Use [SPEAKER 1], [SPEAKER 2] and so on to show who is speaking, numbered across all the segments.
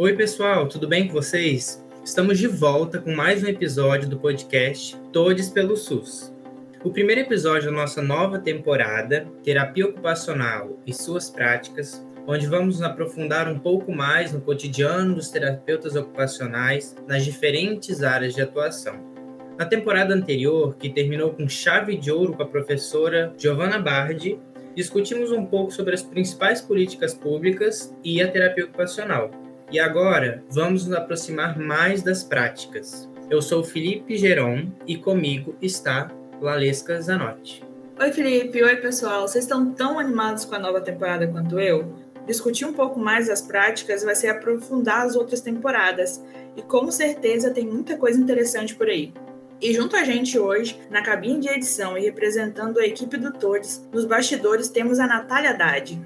[SPEAKER 1] Oi, pessoal, tudo bem com vocês? Estamos de volta com mais um episódio do podcast Todes pelo SUS. O primeiro episódio da nossa nova temporada, Terapia Ocupacional e Suas Práticas, onde vamos nos aprofundar um pouco mais no cotidiano dos terapeutas ocupacionais nas diferentes áreas de atuação. Na temporada anterior, que terminou com chave de ouro com a professora Giovanna Bardi, discutimos um pouco sobre as principais políticas públicas e a terapia ocupacional. E agora, vamos nos aproximar mais das práticas. Eu sou Felipe Geron e comigo está Lalesca Zanotti.
[SPEAKER 2] Oi, Felipe. Oi, pessoal. Vocês estão tão animados com a nova temporada quanto eu? Discutir um pouco mais das práticas vai ser aprofundar as outras temporadas. E com certeza tem muita coisa interessante por aí. E junto a gente hoje, na cabine de edição e representando a equipe do Todes, nos bastidores temos a Natália Haddad.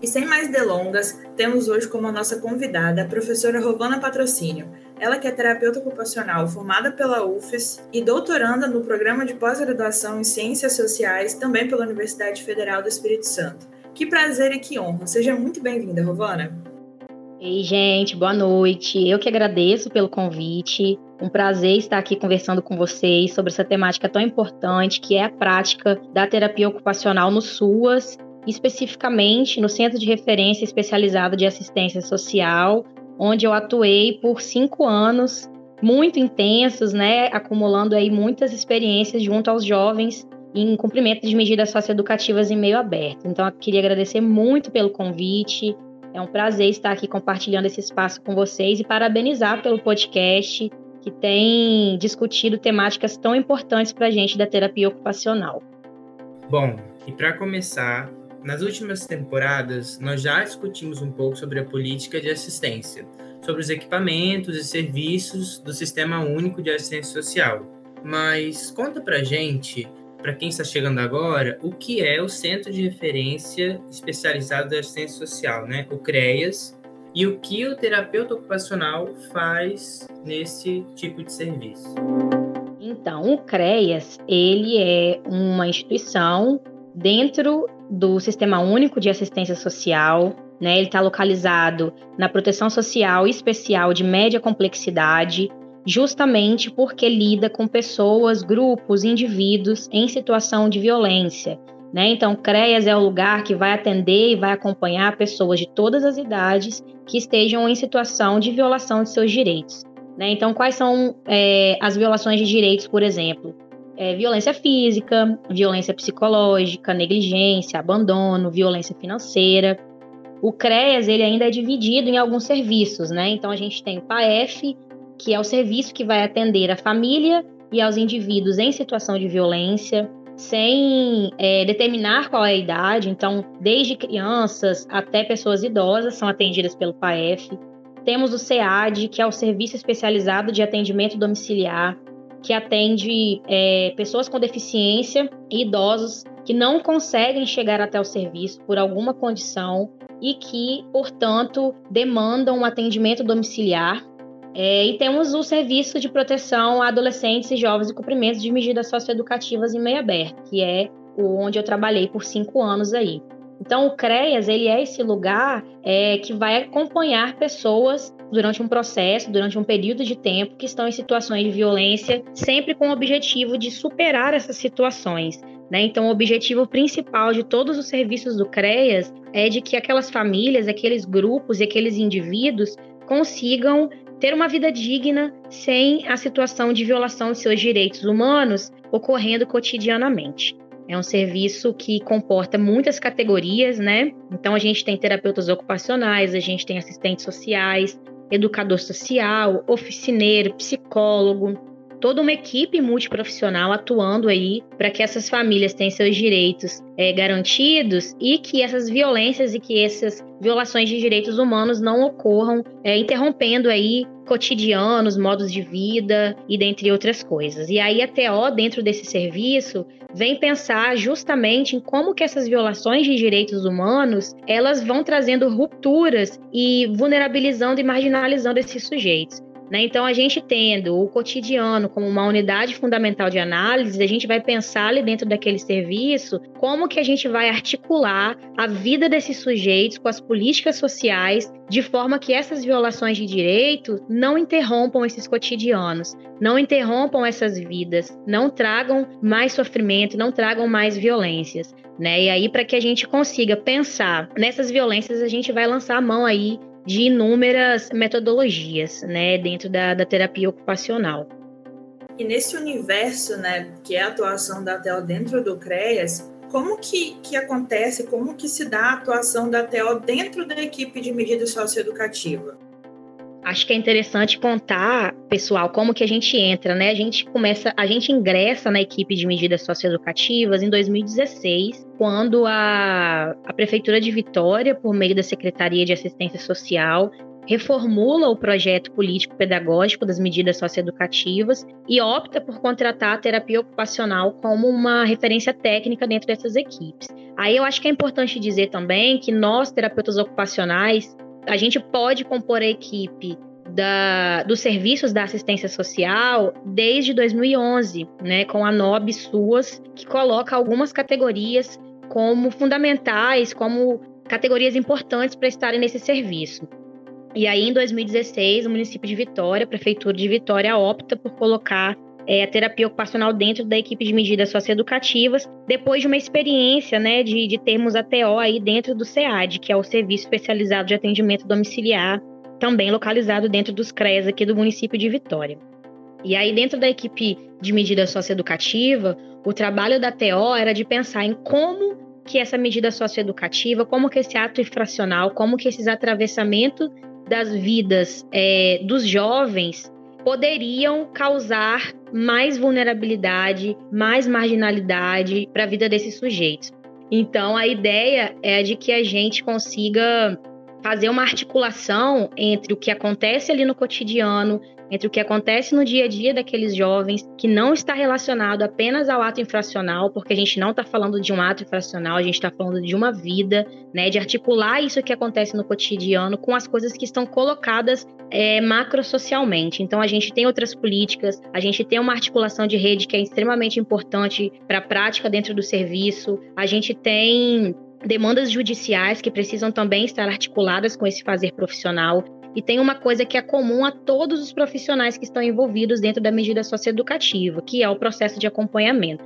[SPEAKER 2] E sem mais delongas, temos hoje como nossa convidada a professora Rovana Patrocínio. Ela que é terapeuta ocupacional formada pela UFES e doutoranda no programa de pós-graduação em Ciências Sociais, também pela Universidade Federal do Espírito Santo. Que prazer e que honra. Seja muito bem-vinda, Rovana.
[SPEAKER 3] Ei, gente, boa noite. Eu que agradeço pelo convite. Um prazer estar aqui conversando com vocês sobre essa temática tão importante que é a prática da terapia ocupacional no SUAS, especificamente no Centro de Referência Especializado de Assistência Social, onde eu atuei por cinco anos, muito intensos, né, acumulando aí muitas experiências junto aos jovens em cumprimento de medidas socioeducativas em meio aberto. Então, eu queria agradecer muito pelo convite. É um prazer estar aqui compartilhando esse espaço com vocês e parabenizar pelo podcast que tem discutido temáticas tão importantes para a gente da terapia ocupacional.
[SPEAKER 1] Bom, e para começar, nas últimas temporadas nós já discutimos um pouco sobre a política de assistência, sobre os equipamentos e serviços do Sistema Único de Assistência Social. Mas conta para gente, para quem está chegando agora, o que é o Centro de Referência Especializado de Assistência Social, né? O CREAS, e o que o terapeuta ocupacional faz nesse tipo de serviço.
[SPEAKER 3] Então, o CREAS, ele é uma instituição dentro do Sistema Único de Assistência Social, né? Ele está localizado na proteção social especial de média complexidade, justamente porque lida com pessoas, grupos, indivíduos em situação de violência, né? Então, CREAS é o lugar que vai atender e vai acompanhar pessoas de todas as idades que estejam em situação de violação de seus direitos. Né? Então, quais são é, as violações de direitos, por exemplo? É, violência física, violência psicológica, negligência, abandono, violência financeira. O CREAS ele ainda é dividido em alguns serviços, né? Então a gente tem o PAEF, que é o serviço que vai atender a família e aos indivíduos em situação de violência sem é, determinar qual é a idade. Então, desde crianças até pessoas idosas são atendidas pelo PAEF. Temos o SEAD, que é o Serviço Especializado de Atendimento Domiciliar, que atende é, pessoas com deficiência e idosos que não conseguem chegar até o serviço por alguma condição e que, portanto, demandam um atendimento domiciliar é, e temos o Serviço de Proteção a Adolescentes e Jovens e Cumprimento de Medidas Socioeducativas em Meio Aberto, que é onde eu trabalhei por cinco anos aí. Então, o CREAS, ele é esse lugar é, que vai acompanhar pessoas durante um processo, durante um período de tempo, que estão em situações de violência, sempre com o objetivo de superar essas situações. Né? Então, o objetivo principal de todos os serviços do CREAS é de que aquelas famílias, aqueles grupos e aqueles indivíduos consigam ter uma vida digna sem a situação de violação de seus direitos humanos ocorrendo cotidianamente. É um serviço que comporta muitas categorias, né? Então a gente tem terapeutas ocupacionais, a gente tem assistentes sociais, educador social, oficineiro, psicólogo, toda uma equipe multiprofissional atuando aí para que essas famílias tenham seus direitos é, garantidos e que essas violências e que essas violações de direitos humanos não ocorram, é, interrompendo aí cotidianos, modos de vida e dentre outras coisas. E aí a TO dentro desse serviço vem pensar justamente em como que essas violações de direitos humanos, elas vão trazendo rupturas e vulnerabilizando e marginalizando esses sujeitos. Né? Então, a gente tendo o cotidiano como uma unidade fundamental de análise, a gente vai pensar ali dentro daquele serviço como que a gente vai articular a vida desses sujeitos com as políticas sociais, de forma que essas violações de direito não interrompam esses cotidianos, não interrompam essas vidas, não tragam mais sofrimento, não tragam mais violências. Né? E aí, para que a gente consiga pensar nessas violências, a gente vai lançar a mão aí de inúmeras metodologias, né, dentro da, da terapia ocupacional.
[SPEAKER 2] E nesse universo, né, que é a atuação da TEL dentro do CREAS, como que, que acontece, como que se dá a atuação da TEL dentro da equipe de medida socioeducativa?
[SPEAKER 3] Acho que é interessante contar, pessoal, como que a gente entra, né? A gente começa, a gente ingressa na equipe de medidas socioeducativas em 2016, quando a, a Prefeitura de Vitória, por meio da Secretaria de Assistência Social, reformula o projeto político-pedagógico das medidas socioeducativas e opta por contratar a terapia ocupacional como uma referência técnica dentro dessas equipes. Aí eu acho que é importante dizer também que nós, terapeutas ocupacionais, a gente pode compor a equipe da, dos serviços da assistência social desde 2011, né, com a NOB SUAS, que coloca algumas categorias como fundamentais, como categorias importantes para estarem nesse serviço. E aí, em 2016, o município de Vitória, a prefeitura de Vitória, opta por colocar é, a terapia ocupacional dentro da equipe de medidas socioeducativas, depois de uma experiência né, de, de termos a TO aí dentro do SEAD, que é o Serviço Especializado de Atendimento Domiciliar, também localizado dentro dos CREAS aqui do município de Vitória. E aí, dentro da equipe de medida socioeducativa, o trabalho da TO era de pensar em como que essa medida socioeducativa, como que esse ato infracional, como que esses atravessamentos das vidas é, dos jovens poderiam causar mais vulnerabilidade, mais marginalidade para a vida desses sujeitos. Então, a ideia é de que a gente consiga fazer uma articulação entre o que acontece ali no cotidiano entre o que acontece no dia a dia daqueles jovens, que não está relacionado apenas ao ato infracional, porque a gente não está falando de um ato infracional, a gente está falando de uma vida, né, de articular isso que acontece no cotidiano com as coisas que estão colocadas é, macrosocialmente. Então, a gente tem outras políticas, a gente tem uma articulação de rede que é extremamente importante para a prática dentro do serviço, a gente tem demandas judiciais que precisam também estar articuladas com esse fazer profissional. E tem uma coisa que é comum a todos os profissionais que estão envolvidos dentro da medida socioeducativa, que é o processo de acompanhamento.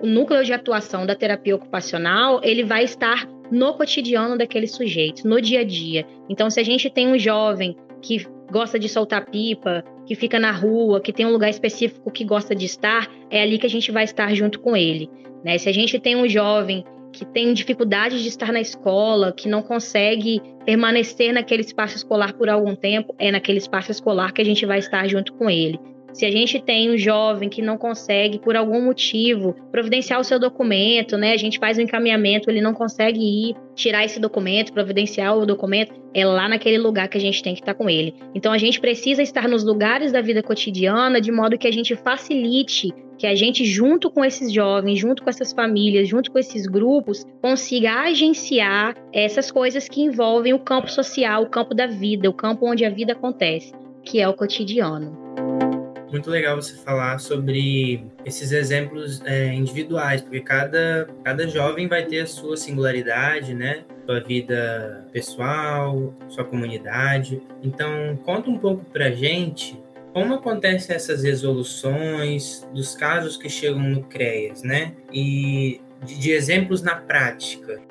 [SPEAKER 3] O núcleo de atuação da terapia ocupacional, ele vai estar no cotidiano daquele sujeito, no dia a dia. Então, se a gente tem um jovem que gosta de soltar pipa, que fica na rua, que tem um lugar específico que gosta de estar, é ali que a gente vai estar junto com ele. Né? Se a gente tem um jovem que tem dificuldade de estar na escola, que não consegue permanecer naquele espaço escolar por algum tempo, é naquele espaço escolar que a gente vai estar junto com ele. Se a gente tem um jovem que não consegue, por algum motivo, providenciar o seu documento, né? A gente faz um encaminhamento, ele não consegue ir tirar esse documento, providenciar o documento, é lá naquele lugar que a gente tem que estar com ele. Então a gente precisa estar nos lugares da vida cotidiana de modo que a gente facilite que a gente, junto com esses jovens, junto com essas famílias, junto com esses grupos, consiga agenciar essas coisas que envolvem o campo social, o campo da vida, o campo onde a vida acontece, que é o cotidiano.
[SPEAKER 1] Muito legal você falar sobre esses exemplos é, individuais, porque cada, cada jovem vai ter a sua singularidade, né? Sua vida pessoal, sua comunidade. Então, conta um pouco pra gente como acontecem essas resoluções dos casos que chegam no CREAS, né? E de, de exemplos na prática.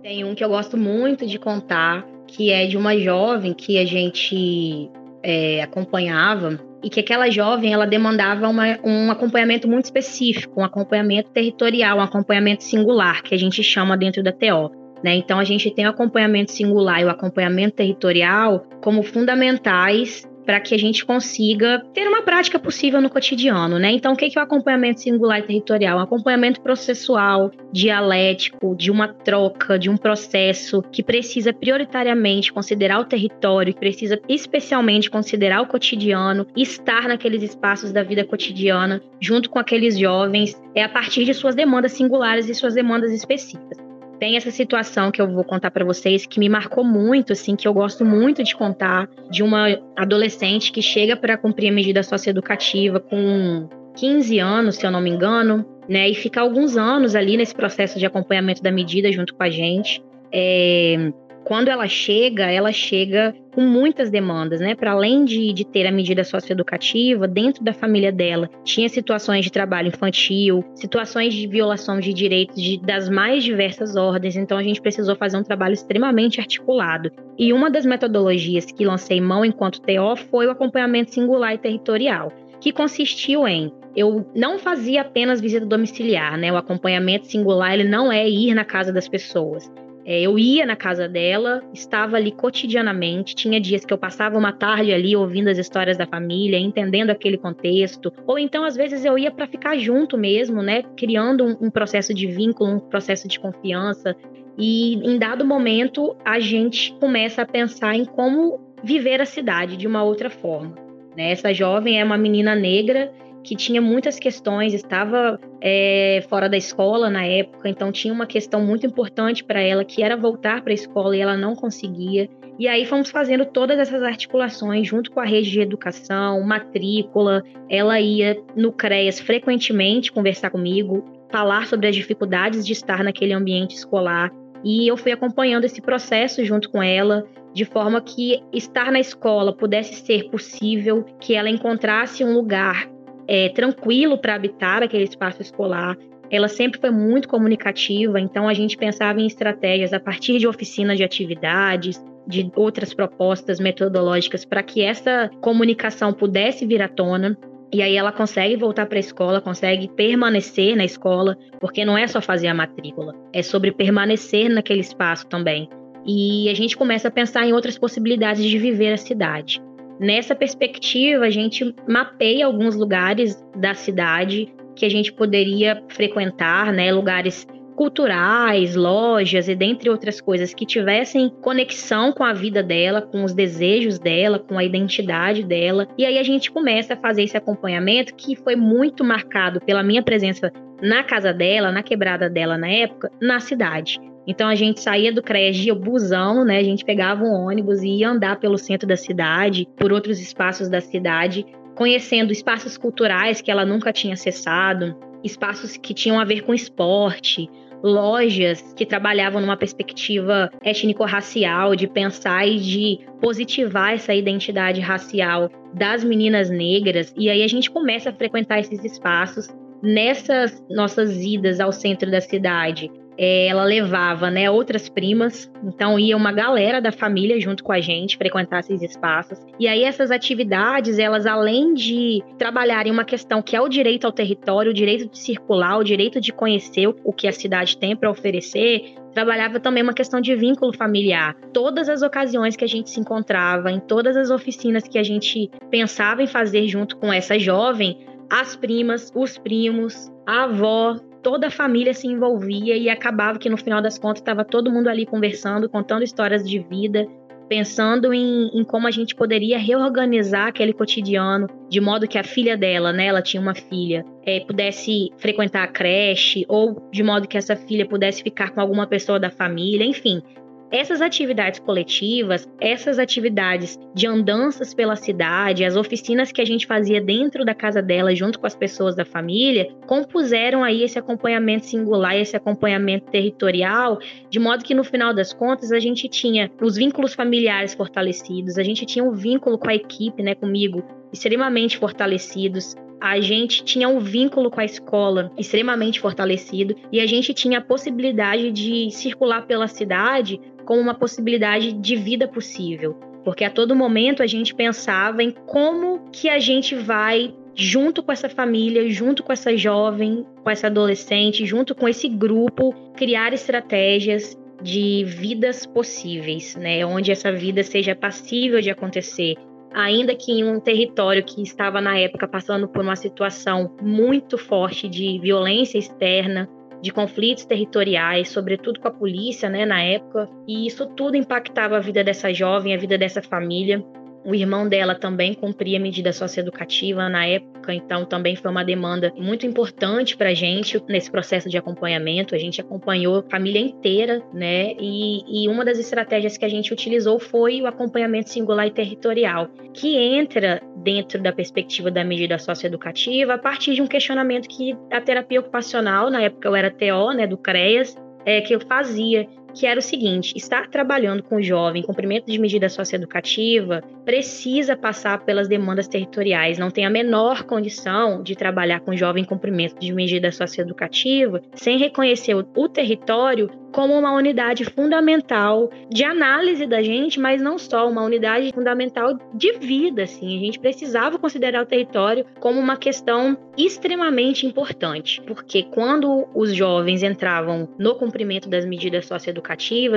[SPEAKER 3] Tem um que eu gosto muito de contar, que é de uma jovem que a gente é, acompanhava e que aquela jovem ela demandava uma, um acompanhamento muito específico, um acompanhamento territorial, um acompanhamento singular, que a gente chama dentro da TO. Né? Então, a gente tem o acompanhamento singular e o acompanhamento territorial como fundamentais para que a gente consiga ter uma prática possível no cotidiano, né? Então, o que é o acompanhamento singular e territorial? Um acompanhamento processual, dialético, de uma troca, de um processo que precisa prioritariamente considerar o território, que precisa especialmente considerar o cotidiano, estar naqueles espaços da vida cotidiana, junto com aqueles jovens, é a partir de suas demandas singulares e suas demandas específicas. Tem essa situação que eu vou contar para vocês que me marcou muito, assim, que eu gosto muito de contar, de uma adolescente que chega para cumprir a medida socioeducativa com 15 anos, se eu não me engano, né, e fica alguns anos ali nesse processo de acompanhamento da medida junto com a gente. É, quando ela chega, ela chega com muitas demandas, né? Para além de, de ter a medida socioeducativa, dentro da família dela, tinha situações de trabalho infantil, situações de violação de direitos de, das mais diversas ordens, então a gente precisou fazer um trabalho extremamente articulado. E uma das metodologias que lancei mão enquanto TO foi o acompanhamento singular e territorial, que consistiu em eu não fazia apenas visita domiciliar, né? O acompanhamento singular ele não é ir na casa das pessoas. É, eu ia na casa dela, estava ali cotidianamente. Tinha dias que eu passava uma tarde ali ouvindo as histórias da família, entendendo aquele contexto. Ou então, às vezes, eu ia para ficar junto mesmo, né? Criando um, um processo de vínculo, um processo de confiança. E em dado momento, a gente começa a pensar em como viver a cidade de uma outra forma. Né? Essa jovem é uma menina negra que tinha muitas questões, estava é, fora da escola na época, então tinha uma questão muito importante para ela, que era voltar para a escola e ela não conseguia. E aí fomos fazendo todas essas articulações junto com a rede de educação, matrícula. Ela ia no CREAS frequentemente conversar comigo, falar sobre as dificuldades de estar naquele ambiente escolar. E eu fui acompanhando esse processo junto com ela, de forma que estar na escola pudesse ser possível, que ela encontrasse um lugar é, tranquilo para habitar aquele espaço escolar. Ela sempre foi muito comunicativa, então a gente pensava em estratégias a partir de oficinas de atividades, de outras propostas metodológicas para que essa comunicação pudesse vir à tona. E aí ela consegue voltar para a escola, consegue permanecer na escola, porque não é só fazer a matrícula, é sobre permanecer naquele espaço também. E a gente começa a pensar em outras possibilidades de viver a cidade. Nessa perspectiva, a gente mapeia alguns lugares da cidade que a gente poderia frequentar, né, lugares culturais, lojas e dentre outras coisas que tivessem conexão com a vida dela, com os desejos dela, com a identidade dela. E aí a gente começa a fazer esse acompanhamento que foi muito marcado pela minha presença na casa dela, na quebrada dela na época, na cidade. Então a gente saía do CREAS de busão, né? A gente pegava um ônibus e ia andar pelo centro da cidade, por outros espaços da cidade, conhecendo espaços culturais que ela nunca tinha acessado, espaços que tinham a ver com esporte, lojas que trabalhavam numa perspectiva étnico-racial, de pensar e de positivar essa identidade racial das meninas negras. E aí a gente começa a frequentar esses espaços nessas nossas idas ao centro da cidade é, ela levava né, outras primas, então ia uma galera da família junto com a gente frequentar esses espaços. E aí essas atividades, elas além de trabalharem uma questão que é o direito ao território, o direito de circular, o direito de conhecer o que a cidade tem para oferecer, trabalhava também uma questão de vínculo familiar. Todas as ocasiões que a gente se encontrava, em todas as oficinas que a gente pensava em fazer junto com essa jovem, as primas, os primos, a avó, toda a família se envolvia e acabava que no final das contas estava todo mundo ali conversando, contando histórias de vida, pensando em, em, como a gente poderia reorganizar aquele cotidiano de modo que a filha dela, né, ela tinha uma filha, é, pudesse frequentar a creche ou de modo que essa filha pudesse ficar com alguma pessoa da família, enfim, essas atividades coletivas, essas atividades de andanças pela cidade, as oficinas que a gente fazia dentro da casa dela, junto com as pessoas da família, compuseram aí esse acompanhamento singular, esse acompanhamento territorial, de modo que no final das contas a gente tinha os vínculos familiares fortalecidos, a gente tinha um vínculo com a equipe, né, comigo, extremamente fortalecidos, a gente tinha um vínculo com a escola extremamente fortalecido e a gente tinha a possibilidade de circular pela cidade como uma possibilidade de vida possível. Porque a todo momento a gente pensava em como que a gente vai junto com essa família, junto com essa jovem, com essa adolescente, junto com esse grupo, criar estratégias de vidas possíveis, né? Onde essa vida seja passível de acontecer, ainda que em um território que estava na época passando por uma situação muito forte de violência externa, de conflitos territoriais, sobretudo com a polícia, né, na época, e isso tudo impactava a vida dessa jovem, a vida dessa família. O irmão dela também cumpria medida socioeducativa na época, então também foi uma demanda muito importante para a gente nesse processo de acompanhamento. A gente acompanhou a família inteira, né? E, e uma das estratégias que a gente utilizou foi o acompanhamento singular e territorial, que entra dentro da perspectiva da medida socioeducativa a partir de um questionamento que a terapia ocupacional, na época eu era TO, né, do CREAS, é, que eu fazia, que era o seguinte: estar trabalhando com o jovem, cumprimento de medida socioeducativa, precisa passar pelas demandas territoriais. Não tem a menor condição de trabalhar com jovem em cumprimento de medida socioeducativa sem reconhecer o, o território como uma unidade fundamental de análise da gente, mas não só, uma unidade fundamental de vida, assim. A gente precisava considerar o território como uma questão extremamente importante, porque quando os jovens entravam no cumprimento das medidas socioeducativas,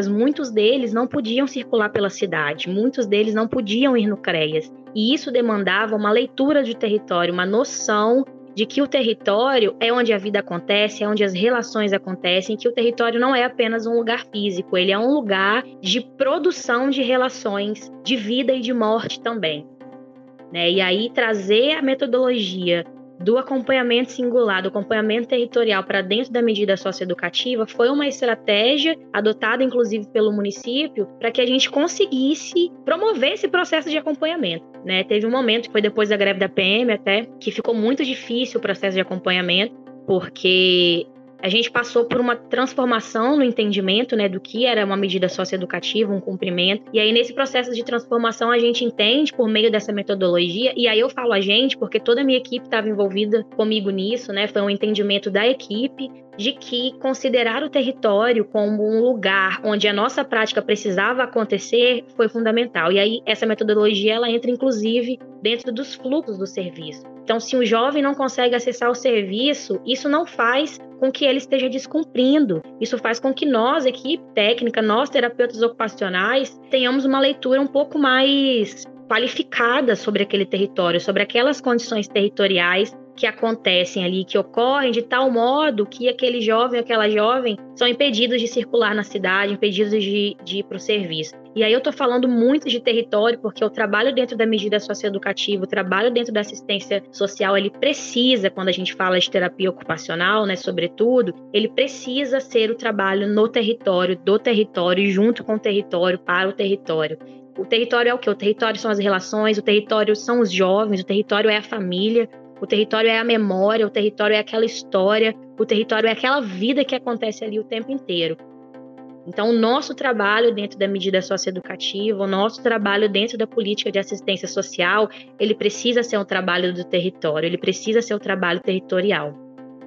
[SPEAKER 3] muitos deles não podiam circular pela cidade, muitos deles não podiam ir no CREAS. E isso demandava uma leitura de território, uma noção de que o território é onde a vida acontece, é onde as relações acontecem, que o território não é apenas um lugar físico, ele é um lugar de produção de relações de vida e de morte também. Né? E aí trazer a metodologia do acompanhamento singular, do acompanhamento territorial para dentro da medida socioeducativa foi uma estratégia adotada, inclusive, pelo município, para que a gente conseguisse promover esse processo de acompanhamento. Né? Teve um momento, que foi depois da greve da PM até, que ficou muito difícil o processo de acompanhamento, porque a gente passou por uma transformação no entendimento né, do que era uma medida socioeducativa, um cumprimento. E aí, nesse processo de transformação, a gente entende por meio dessa metodologia, e aí eu falo a gente, porque toda a minha equipe estava envolvida comigo nisso, né? Foi um entendimento da equipe de que considerar o território como um lugar onde a nossa prática precisava acontecer foi fundamental. E aí essa metodologia ela entra inclusive dentro dos fluxos do serviço. Então, se um jovem não consegue acessar o serviço, isso não faz com que ele esteja descumprindo. Isso faz com que nós, equipe técnica, nós terapeutas ocupacionais, tenhamos uma leitura um pouco mais qualificada sobre aquele território, sobre aquelas condições territoriais que acontecem ali, que ocorrem de tal modo que aquele jovem, aquela jovem, são impedidos de circular na cidade, impedidos de, de ir para o serviço. E aí eu estou falando muito de território, porque o trabalho dentro da medida socioeducativa, o trabalho dentro da assistência social, ele precisa, quando a gente fala de terapia ocupacional, né, sobretudo, ele precisa ser o trabalho no território, do território, junto com o território, para o território. O território é o que? O território são as relações, o território são os jovens, o território é a família, o território é a memória, o território é aquela história, o território é aquela vida que acontece ali o tempo inteiro. Então, o nosso trabalho dentro da medida socioeducativa, o nosso trabalho dentro da política de assistência social, ele precisa ser um trabalho do território, ele precisa ser um trabalho territorial.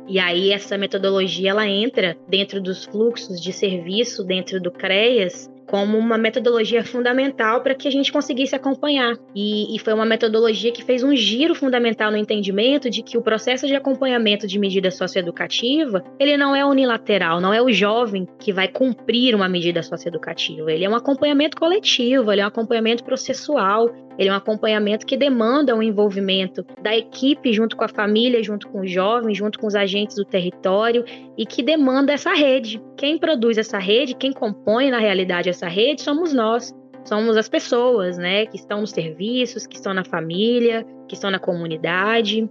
[SPEAKER 3] E aí essa metodologia ela entra dentro dos fluxos de serviço dentro do CREAS como uma metodologia fundamental para que a gente conseguisse acompanhar. E, e, foi uma metodologia que fez um giro fundamental no entendimento de que o processo de acompanhamento de medida socioeducativa, ele não é unilateral, não é o jovem que vai cumprir uma medida socioeducativa, ele é um acompanhamento coletivo, ele é um acompanhamento processual, ele é um acompanhamento que demanda o um envolvimento da equipe junto com a família, junto com os jovens, junto com os agentes do território e que demanda essa rede. Quem produz essa rede, quem compõe na realidade essa rede somos nós. Somos as pessoas, né, que estão nos serviços, que estão na família, que estão na comunidade.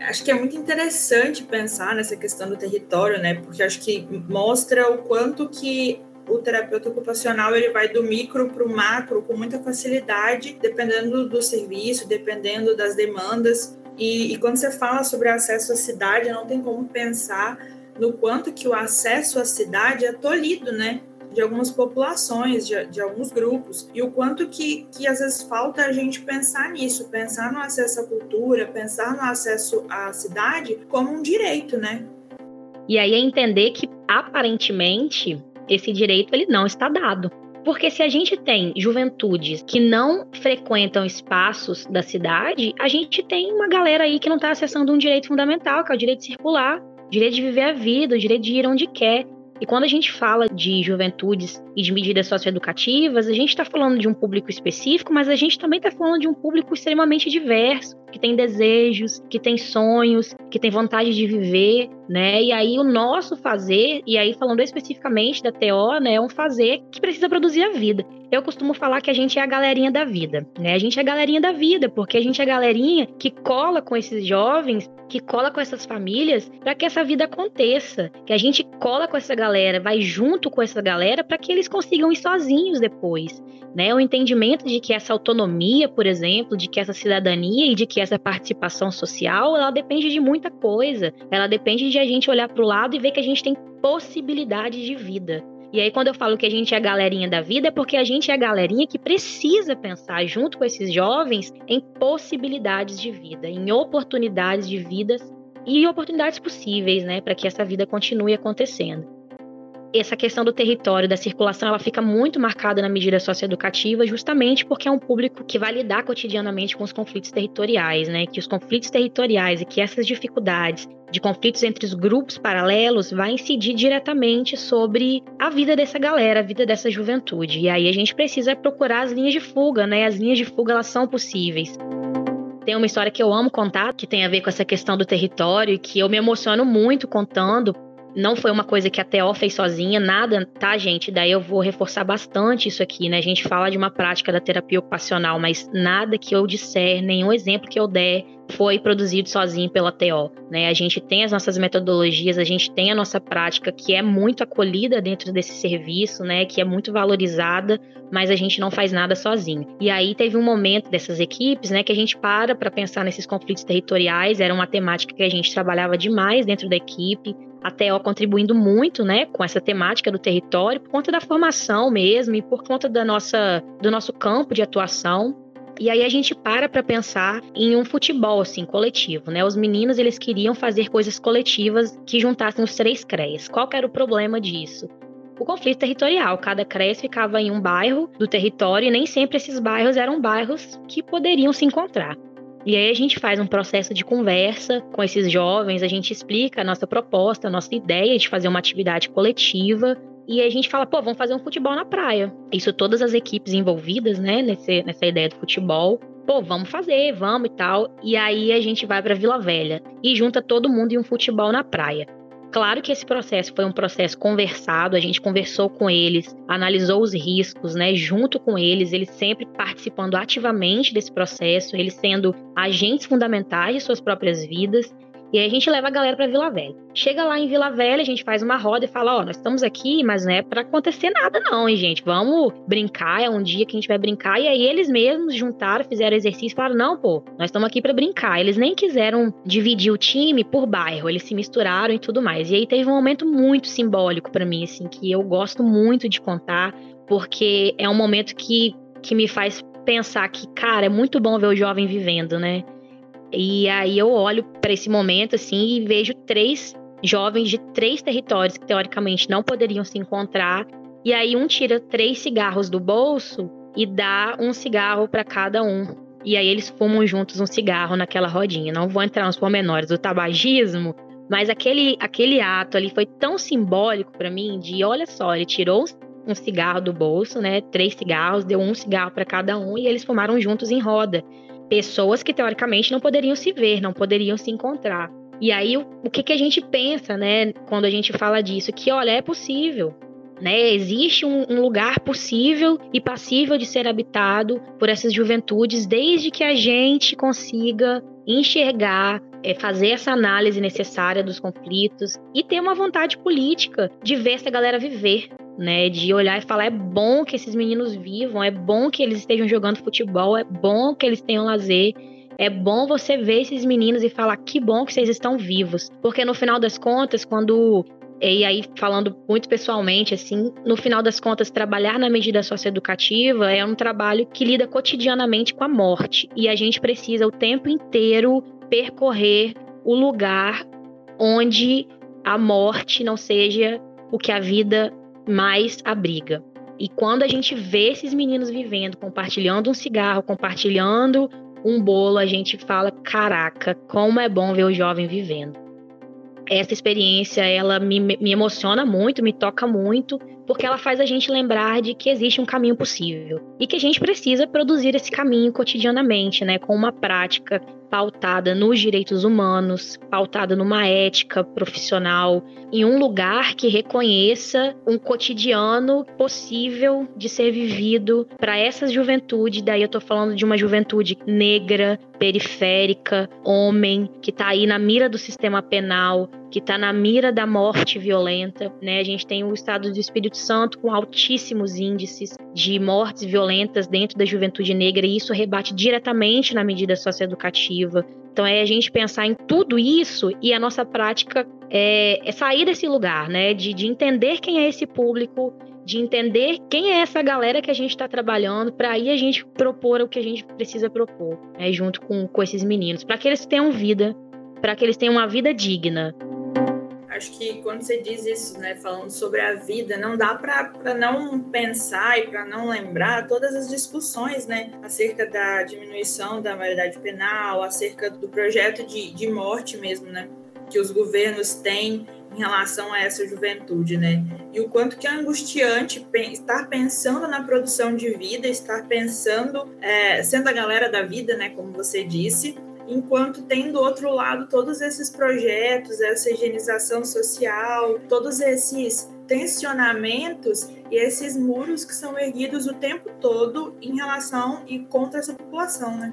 [SPEAKER 2] Acho que é muito interessante pensar nessa questão do território, né? Porque acho que mostra o quanto que o terapeuta ocupacional ele vai do micro para o macro com muita facilidade, dependendo do serviço, dependendo das demandas. E, e, quando você fala sobre acesso à cidade, não tem como pensar no quanto que o acesso à cidade é tolhido, né? De algumas populações, de, de alguns grupos, e o quanto que, que às vezes falta a gente pensar nisso, pensar no acesso à cultura, pensar no acesso à cidade como um direito, né?
[SPEAKER 3] E aí é entender que aparentemente esse direito ele não está dado. Porque se a gente tem juventudes que não frequentam espaços da cidade, a gente tem uma galera aí que não está acessando um direito fundamental, que é o direito circular, direito de viver a vida, o direito de ir onde quer. E quando a gente fala de juventudes e de medidas socioeducativas, a gente está falando de um público específico, mas a gente também está falando de um público extremamente diverso, que tem desejos, que tem sonhos, que tem vontade de viver, né? E aí o nosso fazer, e aí falando especificamente da TO, né, é um fazer que precisa produzir a vida. Eu costumo falar que a gente é a galerinha da vida, né? A gente é a galerinha da vida, porque a gente é a galerinha que cola com esses jovens, que cola com essas famílias, para que essa vida aconteça. Que a gente cola com essa galera, vai junto com essa galera para que eles consigam ir sozinhos depois. Né, o entendimento de que essa autonomia, por exemplo, de que essa cidadania e de que essa participação social, ela depende de muita coisa. Ela depende de a gente olhar para o lado e ver que a gente tem possibilidade de vida. E aí, quando eu falo que a gente é a galerinha da vida, é porque a gente é a galerinha que precisa pensar, junto com esses jovens, em possibilidades de vida, em oportunidades de vidas e oportunidades possíveis, né, para que essa vida continue acontecendo essa questão do território, da circulação, ela fica muito marcada na medida socioeducativa, justamente porque é um público que vai lidar cotidianamente com os conflitos territoriais, né? Que os conflitos territoriais e que essas dificuldades de conflitos entre os grupos paralelos vai incidir diretamente sobre a vida dessa galera, a vida dessa juventude. E aí a gente precisa procurar as linhas de fuga, né? As linhas de fuga elas são possíveis tem uma história que eu amo contar, que tem a ver com essa questão do território e que eu me emociono muito contando, não foi uma coisa que a TO fez sozinha, nada, tá, gente? Daí eu vou reforçar bastante isso aqui, né? A gente fala de uma prática da terapia ocupacional, mas nada que eu disser, nenhum exemplo que eu der foi produzido sozinho pela TO, né? A gente tem as nossas metodologias, a gente tem a nossa prática que é muito acolhida dentro desse serviço, né? Que é muito valorizada, mas a gente não faz nada sozinho. E aí teve um momento dessas equipes, né, que a gente para para pensar nesses conflitos territoriais, era uma temática que a gente trabalhava demais dentro da equipe, a TO contribuindo muito, né, com essa temática do território, por conta da formação mesmo e por conta da nossa, do nosso campo de atuação. E aí a gente para para pensar em um futebol assim coletivo, né? Os meninos eles queriam fazer coisas coletivas que juntassem os três CREAs. Qual era o problema disso? O conflito territorial. Cada CREAS ficava em um bairro do território e nem sempre esses bairros eram bairros que poderiam se encontrar. E aí a gente faz um processo de conversa com esses jovens, a gente explica a nossa proposta, a nossa ideia de fazer uma atividade coletiva. E a gente fala, pô, vamos fazer um futebol na praia. Isso todas as equipes envolvidas, né, nesse, nessa ideia do futebol. Pô, vamos fazer, vamos e tal. E aí a gente vai para Vila Velha e junta todo mundo em um futebol na praia. Claro que esse processo foi um processo conversado, a gente conversou com eles, analisou os riscos, né, junto com eles, eles sempre participando ativamente desse processo, eles sendo agentes fundamentais de suas próprias vidas e aí a gente leva a galera para Vila Velha. Chega lá em Vila Velha, a gente faz uma roda e fala: Ó, oh, nós estamos aqui, mas não é para acontecer nada, não, hein, gente. Vamos brincar, é um dia que a gente vai brincar. E aí eles mesmos juntaram, fizeram exercício e falaram: Não, pô, nós estamos aqui para brincar. Eles nem quiseram dividir o time por bairro, eles se misturaram e tudo mais. E aí teve um momento muito simbólico para mim, assim, que eu gosto muito de contar, porque é um momento que, que me faz pensar que, cara, é muito bom ver o jovem vivendo, né? E aí eu olho para esse momento assim e vejo três jovens de três territórios que teoricamente não poderiam se encontrar. E aí um tira três cigarros do bolso e dá um cigarro para cada um. E aí eles fumam juntos um cigarro naquela rodinha. Não vou entrar nos pormenores do tabagismo, mas aquele, aquele ato ali foi tão simbólico para mim de, olha só, ele tirou um cigarro do bolso, né? Três cigarros, deu um cigarro para cada um e eles fumaram juntos em roda pessoas que teoricamente não poderiam se ver, não poderiam se encontrar. E aí o, o que, que a gente pensa, né, quando a gente fala disso? Que olha, é possível. Né? Existe um, um, lugar possível e passível de ser habitado por essas juventudes, desde que a gente consiga enxergar, é, fazer essa análise necessária dos conflitos e ter uma vontade política de ver essa galera viver, né? De olhar e falar: é bom que esses meninos vivam, é bom que eles estejam jogando futebol, é bom que eles tenham lazer. É bom você ver esses meninos e falar que bom que vocês estão vivos. Porque no final das contas, quando e aí, falando muito pessoalmente, assim, no final das contas, trabalhar na medida socioeducativa é um trabalho que lida cotidianamente com a morte. E a gente precisa o tempo inteiro percorrer o lugar onde a morte não seja o que a vida mais abriga. E quando a gente vê esses meninos vivendo, compartilhando um cigarro, compartilhando um bolo, a gente fala: caraca, como é bom ver o jovem vivendo. Essa experiência, ela me, me emociona muito, me toca muito, porque ela faz a gente lembrar de que existe um caminho possível e que a gente precisa produzir esse caminho cotidianamente, né, com uma prática pautada nos direitos humanos, pautada numa ética profissional, em um lugar que reconheça um cotidiano possível de ser vivido para essa juventude. Daí eu estou falando de uma juventude negra, periférica, homem, que está aí na mira do sistema penal, que está na mira da morte violenta. Né? A gente tem o estado do Espírito Santo com altíssimos índices de mortes violentas dentro da juventude negra, e isso rebate diretamente na medida socioeducativa. Então é a gente pensar em tudo isso e a nossa prática é, é sair desse lugar, né? De, de entender quem é esse público, de entender quem é essa galera que a gente está trabalhando, para aí a gente propor o que a gente precisa propor, né, junto com, com esses meninos, para que eles tenham vida, para que eles tenham uma vida digna.
[SPEAKER 2] Acho que quando você diz isso, né, falando sobre a vida, não dá para não pensar e para não lembrar todas as discussões, né, acerca da diminuição da maioridade penal, acerca do projeto de, de morte mesmo, né, que os governos têm em relação a essa juventude, né? E o quanto que é angustiante estar pensando na produção de vida, estar pensando, é, sendo a galera da vida, né? Como você disse, enquanto tem do outro lado todos esses projetos, essa higienização social, todos esses tensionamentos e esses muros que são erguidos o tempo todo em relação e contra essa população, né?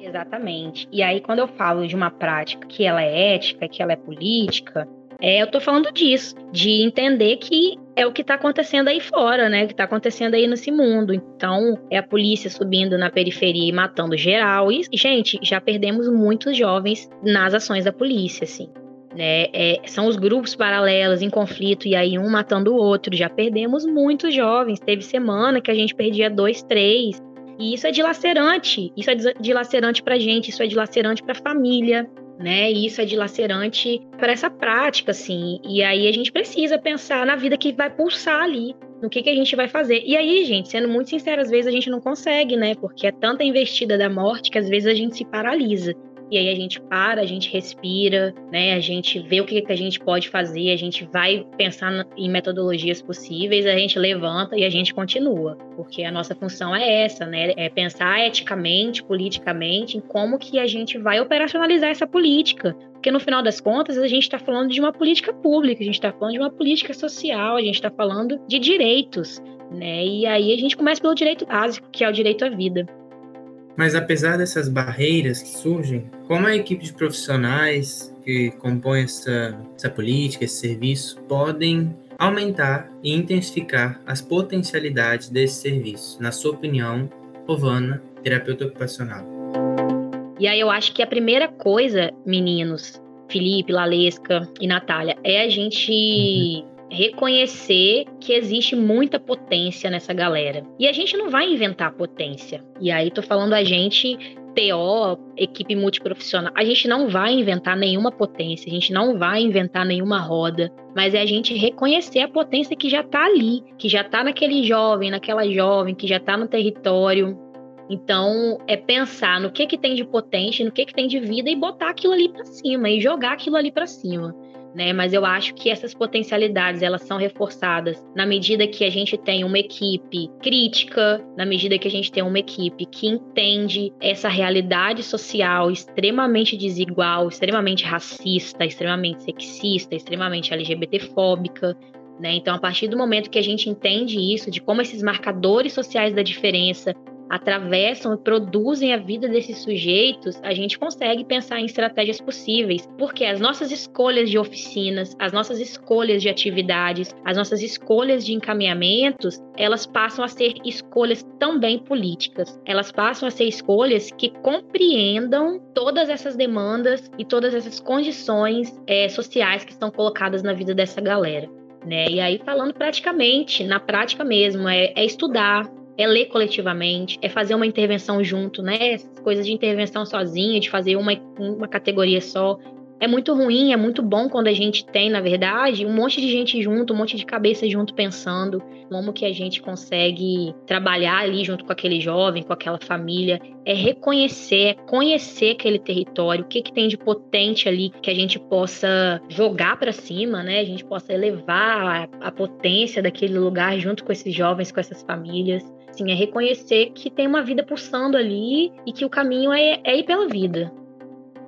[SPEAKER 3] Exatamente. E aí, quando eu falo de uma prática que ela é ética, que ela é política, é, eu estou falando disso, de entender que é o que está acontecendo aí fora, né? O que está acontecendo aí nesse mundo. Então, é a polícia subindo na periferia e matando geral. E, gente, já perdemos muitos jovens nas ações da polícia, assim. Né? É, são os grupos paralelos em conflito e aí um matando o outro. Já perdemos muitos jovens. Teve semana que a gente perdia dois, três. E isso é dilacerante. Isso é dilacerante pra gente, isso é dilacerante pra família, né? E isso é dilacerante para essa prática, assim. E aí a gente precisa pensar na vida que vai pulsar ali, no que, que a gente vai fazer. E aí, gente, sendo muito sincero, às vezes a gente não consegue, né? Porque é tanta investida da morte que às vezes a gente se paralisa. E aí a gente para, a gente respira, né? A gente vê o que, que a gente pode fazer, a gente vai pensar em metodologias possíveis, a gente levanta e a gente continua. Porque a nossa função é essa, né? É pensar eticamente, politicamente, em como que a gente vai operacionalizar essa política. Porque no final das contas, a gente está falando de uma política pública, a gente está falando de uma política social, a gente está falando de direitos. Né? E aí a gente começa pelo direito básico, que é o direito à vida.
[SPEAKER 1] Mas apesar dessas barreiras que surgem, como a equipe de profissionais que compõem essa, essa política, esse serviço, podem aumentar e intensificar as potencialidades desse serviço, na sua opinião, Ovana, terapeuta ocupacional?
[SPEAKER 3] E aí eu acho que a primeira coisa, meninos, Felipe, Lalesca e Natália, é a gente uhum reconhecer que existe muita potência nessa galera. E a gente não vai inventar potência. E aí tô falando a gente TO, equipe multiprofissional, a gente não vai inventar nenhuma potência, a gente não vai inventar nenhuma roda, mas é a gente reconhecer a potência que já tá ali, que já tá naquele jovem, naquela jovem, que já tá no território. Então, é pensar no que que tem de potência, no que que tem de vida e botar aquilo ali para cima e jogar aquilo ali para cima né? Mas eu acho que essas potencialidades elas são reforçadas na medida que a gente tem uma equipe crítica, na medida que a gente tem uma equipe que entende essa realidade social extremamente desigual, extremamente racista, extremamente sexista, extremamente LGBTfóbica, né? Então, a partir do momento que a gente entende isso, de como esses marcadores sociais da diferença atravessam e produzem a vida desses sujeitos, a gente consegue pensar em estratégias possíveis, porque as nossas escolhas de oficinas, as nossas escolhas de atividades, as nossas escolhas de encaminhamentos, elas passam a ser escolhas também políticas. Elas passam a ser escolhas que compreendam todas essas demandas e todas essas condições é, sociais que estão colocadas na vida dessa galera. Né? E aí, falando praticamente, na prática mesmo, é, é estudar, é ler coletivamente, é fazer uma intervenção junto, né? Coisas de intervenção sozinha, de fazer uma, uma categoria só. é muito ruim, é muito bom quando a gente tem, na verdade, um monte de gente junto, um monte de cabeça junto pensando como que a gente consegue trabalhar ali junto com aquele jovem, com aquela família, é reconhecer, é conhecer aquele território, o que que tem de potente ali que a gente possa jogar para cima, né? A gente possa elevar a, a potência daquele lugar junto com esses jovens, com essas famílias. Assim, é reconhecer que tem uma vida pulsando ali e que o caminho é, é ir pela vida.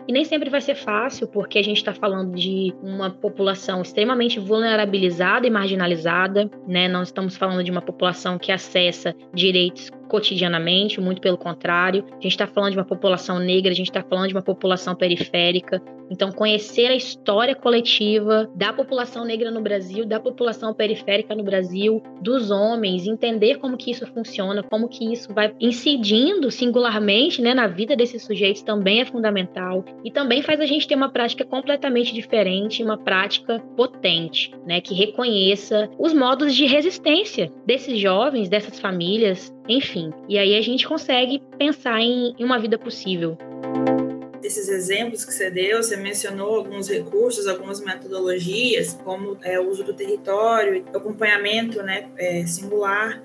[SPEAKER 3] E nem sempre vai ser fácil, porque a gente está falando de uma população extremamente vulnerabilizada e marginalizada, né? Não estamos falando de uma população que acessa direitos cotidianamente, muito pelo contrário. A gente está falando de uma população negra, a gente está falando de uma população periférica. Então, conhecer a história coletiva da população negra no Brasil, da população periférica no Brasil, dos homens, entender como que isso funciona, como que isso vai incidindo singularmente né, na vida desses sujeitos também é fundamental. E também faz a gente ter uma prática completamente diferente, uma prática potente, né, que reconheça os modos de resistência desses jovens, dessas famílias, enfim. E aí a gente consegue pensar em, em uma vida possível
[SPEAKER 2] esses exemplos que você deu, você mencionou alguns recursos, algumas metodologias, como é, o uso do território, acompanhamento né, é, singular.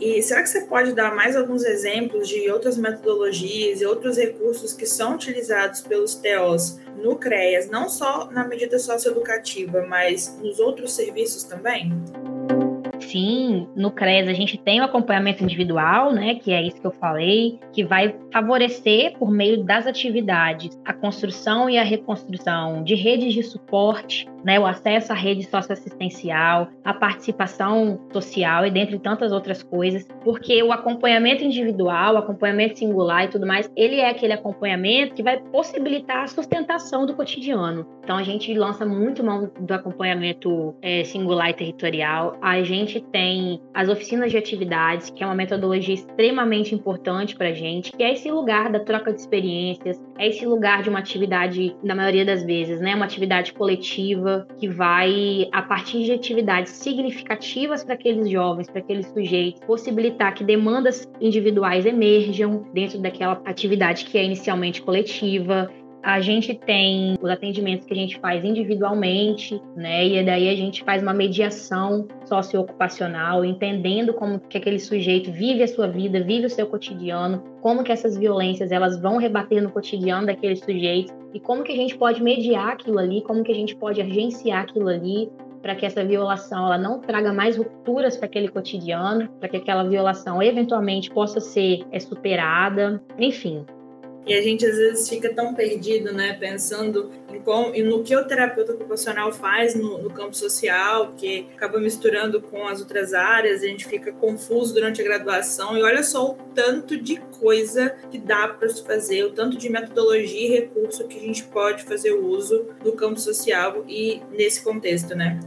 [SPEAKER 2] E será que você pode dar mais alguns exemplos de outras metodologias e outros recursos que são utilizados pelos TEOs no CREAS, não só na medida socioeducativa, mas nos outros serviços também?
[SPEAKER 3] Sim, no CRES a gente tem o acompanhamento individual, né, que é isso que eu falei, que vai favorecer por meio das atividades a construção e a reconstrução de redes de suporte né, o acesso à rede socioassistencial, a participação social e dentre tantas outras coisas, porque o acompanhamento individual, o acompanhamento singular e tudo mais, ele é aquele acompanhamento que vai possibilitar a sustentação do cotidiano. Então a gente lança muito mão do acompanhamento é, singular e territorial. A gente tem as oficinas de atividades, que é uma metodologia extremamente importante para a gente, que é esse lugar da troca de experiências, é esse lugar de uma atividade, na maioria das vezes, né, uma atividade coletiva que vai, a partir de atividades significativas para aqueles jovens, para aqueles sujeitos, possibilitar que demandas individuais emerjam dentro daquela atividade que é inicialmente coletiva, a gente tem os atendimentos que a gente faz individualmente, né? E daí a gente faz uma mediação socioocupacional, entendendo como que aquele sujeito vive a sua vida, vive o seu cotidiano, como que essas violências elas vão rebater no cotidiano daquele sujeito e como que a gente pode mediar aquilo ali, como que a gente pode agenciar aquilo ali para que essa violação ela não traga mais rupturas para aquele cotidiano, para que aquela violação eventualmente possa ser é, superada, enfim.
[SPEAKER 2] E a gente às vezes fica tão perdido, né, pensando em como e no que o terapeuta ocupacional faz no, no, campo social, que acaba misturando com as outras áreas, a gente fica confuso durante a graduação. E olha só o tanto de coisa que dá para se fazer, o tanto de metodologia e recurso que a gente pode fazer uso no campo social e nesse contexto, né?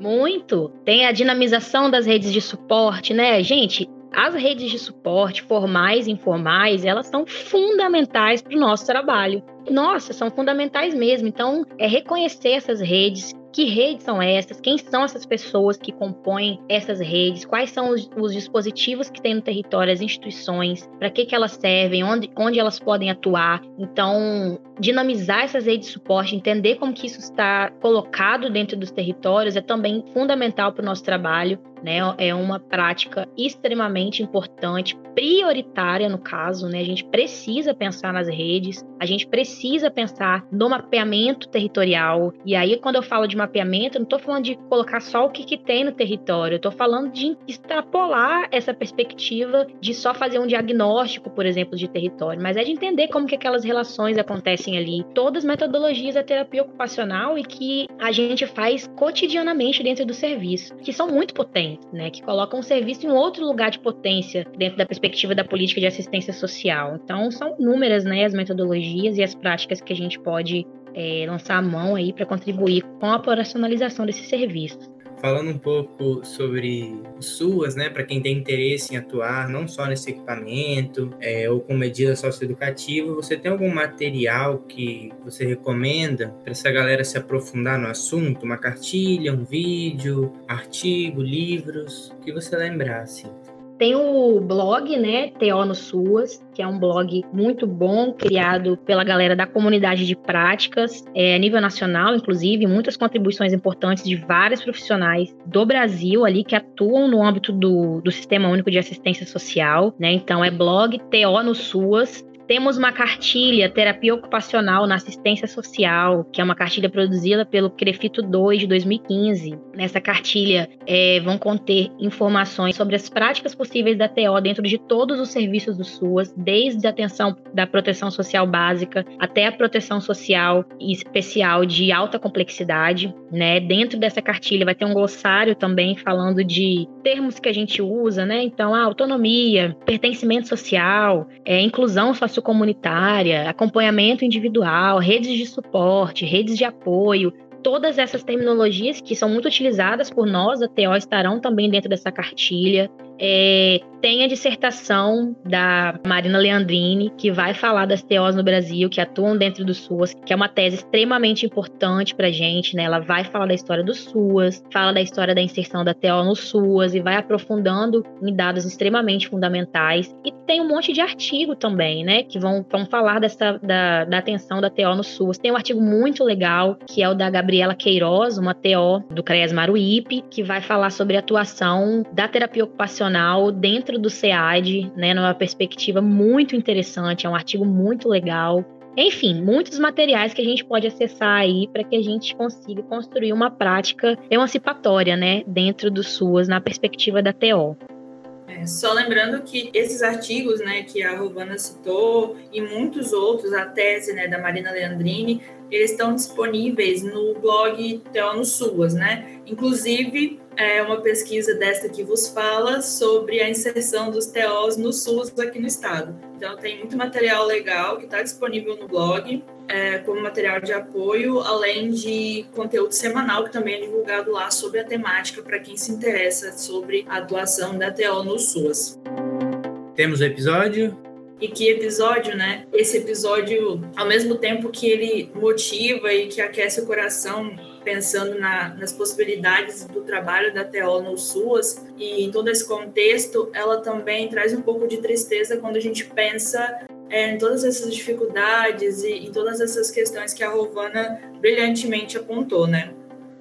[SPEAKER 3] Muito. Tem a dinamização das redes de suporte, né? Gente, as redes de suporte, formais e informais, elas são fundamentais para o nosso trabalho. Nossa, são fundamentais mesmo. Então, é reconhecer essas redes, que redes são essas? Quem são essas pessoas que compõem essas redes? Quais são os, os dispositivos que tem no território, as instituições? Para que, que elas servem? Onde, onde elas podem atuar? Então, dinamizar essas redes de suporte, entender como que isso está colocado dentro dos territórios é também fundamental para o nosso trabalho. Né? É uma prática extremamente importante, prioritária no caso, né? A gente precisa pensar nas redes, a gente precisa pensar no mapeamento territorial. E aí, quando eu falo de mapeamento, eu não estou falando de colocar só o que, que tem no território, eu estou falando de extrapolar essa perspectiva de só fazer um diagnóstico, por exemplo, de território, mas é de entender como que aquelas relações acontecem ali. Todas as metodologias da terapia ocupacional e que a gente faz cotidianamente dentro do serviço, que são muito potentes, né? Que colocam o serviço em outro lugar de potência dentro da perspectiva da política de assistência social. Então, são inúmeras, né, as metodologias e as práticas que a gente pode é, lançar a mão aí para contribuir com a operacionalização desses serviços.
[SPEAKER 1] Falando um pouco sobre suas, né, para quem tem interesse em atuar não só nesse equipamento é, ou com medida socioeducativa, você tem algum material que você recomenda para essa galera se aprofundar no assunto? Uma cartilha, um vídeo, artigo, livros, o que você lembrar, assim?
[SPEAKER 3] Tem o blog, né, TO no SUAS, que é um blog muito bom, criado pela galera da comunidade de práticas, é, a nível nacional, inclusive, muitas contribuições importantes de vários profissionais do Brasil ali que atuam no âmbito do, do Sistema Único de Assistência Social, né? Então é blog TO no SUAS, temos uma cartilha Terapia Ocupacional na Assistência Social, que é uma cartilha produzida pelo CREFITO 2 de 2015. Nessa cartilha é, vão conter informações sobre as práticas possíveis da TO dentro de todos os serviços do SUAS, desde a atenção da proteção social básica até a proteção social especial de alta complexidade. Né? Dentro dessa cartilha vai ter um glossário também falando de termos que a gente usa, né? Então, a autonomia, pertencimento social, é, inclusão social comunitária, acompanhamento individual, redes de suporte, redes de apoio, todas essas terminologias que são muito utilizadas por nós, a TO, estarão também dentro dessa cartilha. É, tem a dissertação da Marina Leandrini, que vai falar das TOs no Brasil, que atuam dentro do SUAS, que é uma tese extremamente importante para gente, né? Ela vai falar da história do SUAS, fala da história da inserção da TO no SUAS e vai aprofundando em dados extremamente fundamentais. E tem um monte de artigo também, né? Que vão, vão falar dessa, da, da atenção da TO no SUAS. Tem um artigo muito legal, que é o da Gabriela Queiroz, uma TO do CREAS Maruípe, que vai falar sobre a atuação da terapia ocupacional dentro dentro do SEAD, né, numa perspectiva muito interessante, é um artigo muito legal. Enfim, muitos materiais que a gente pode acessar aí para que a gente consiga construir uma prática emancipatória, né, dentro do SUAS, na perspectiva da TO.
[SPEAKER 2] É, só lembrando que esses artigos, né, que a Rovana citou e muitos outros, a tese, né, da Marina Leandrini, eles estão disponíveis no blog TO no SUAS, né? Inclusive, é uma pesquisa desta que vos fala sobre a inserção dos TOs no SUS aqui no estado. Então, tem muito material legal que está disponível no blog, é, como material de apoio, além de conteúdo semanal que também é divulgado lá sobre a temática para quem se interessa sobre a atuação da TO no SUS.
[SPEAKER 1] Temos o episódio?
[SPEAKER 2] E que episódio, né? Esse episódio, ao mesmo tempo que ele motiva e que aquece o coração pensando na, nas possibilidades do trabalho da TO no SUAS e em todo esse contexto, ela também traz um pouco de tristeza quando a gente pensa é, em todas essas dificuldades e em todas essas questões que a Rovana brilhantemente apontou, né?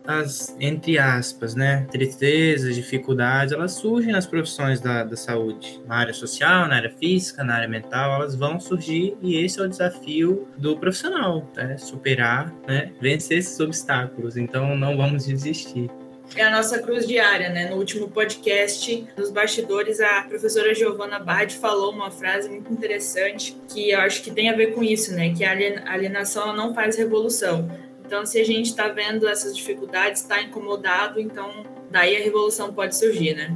[SPEAKER 1] As, entre aspas, né, tristezas, dificuldades, elas surgem nas profissões da, da saúde. Na área social, na área física, na área mental, elas vão surgir e esse é o desafio do profissional, né? superar, né, vencer esses obstáculos. Então, não vamos desistir
[SPEAKER 2] é a nossa cruz diária, né? No último podcast, nos bastidores, a professora Giovanna Bard falou uma frase muito interessante que eu acho que tem a ver com isso, né? Que a alienação não faz revolução. Então, se a gente está vendo essas dificuldades, está incomodado, então daí a revolução pode surgir, né?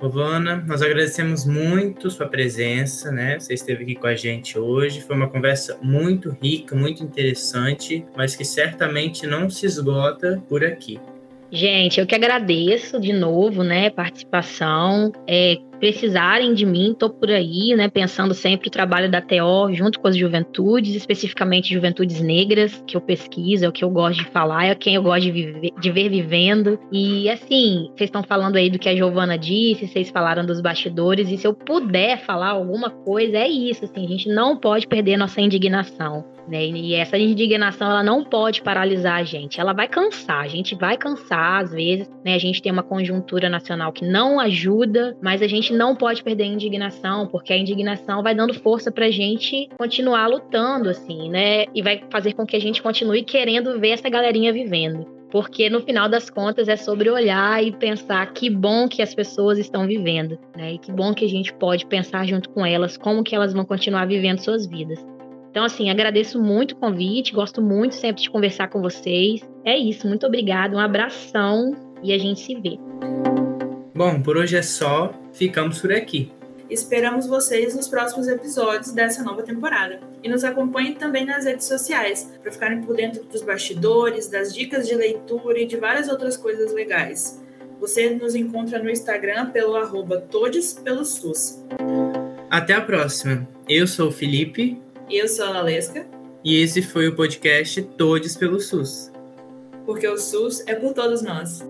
[SPEAKER 1] Rovana, nós agradecemos muito sua presença, né? Você esteve aqui com a gente hoje. Foi uma conversa muito rica, muito interessante, mas que certamente não se esgota por aqui.
[SPEAKER 3] Gente, eu que agradeço de novo, né, participação. É, precisarem de mim, tô por aí, né, pensando sempre o trabalho da TO junto com as juventudes, especificamente juventudes negras, que eu pesquiso, é o que eu gosto de falar, é quem eu gosto de, viver, de ver vivendo. E assim, vocês estão falando aí do que a Giovana disse, vocês falaram dos bastidores, e se eu puder falar alguma coisa, é isso, assim, a gente não pode perder nossa indignação. Né? E essa indignação ela não pode paralisar a gente, ela vai cansar, a gente vai cansar às vezes, né? A gente tem uma conjuntura nacional que não ajuda, mas a gente não pode perder a indignação, porque a indignação vai dando força pra gente continuar lutando, assim, né? E vai fazer com que a gente continue querendo ver essa galerinha vivendo. Porque no final das contas é sobre olhar e pensar que bom que as pessoas estão vivendo, né? E que bom que a gente pode pensar junto com elas como que elas vão continuar vivendo suas vidas. Então, assim, agradeço muito o convite, gosto muito sempre de conversar com vocês. É isso, muito obrigada, um abração e a gente se vê.
[SPEAKER 1] Bom, por hoje é só, ficamos por aqui.
[SPEAKER 2] Esperamos vocês nos próximos episódios dessa nova temporada. E nos acompanhem também nas redes sociais, para ficarem por dentro dos bastidores, das dicas de leitura e de várias outras coisas legais. Você nos encontra no Instagram pelo arroba SUS.
[SPEAKER 1] Até a próxima. Eu sou o Felipe.
[SPEAKER 2] Eu sou a Alesca.
[SPEAKER 1] E esse foi o podcast Todes pelo SUS.
[SPEAKER 2] Porque o SUS é por todos nós.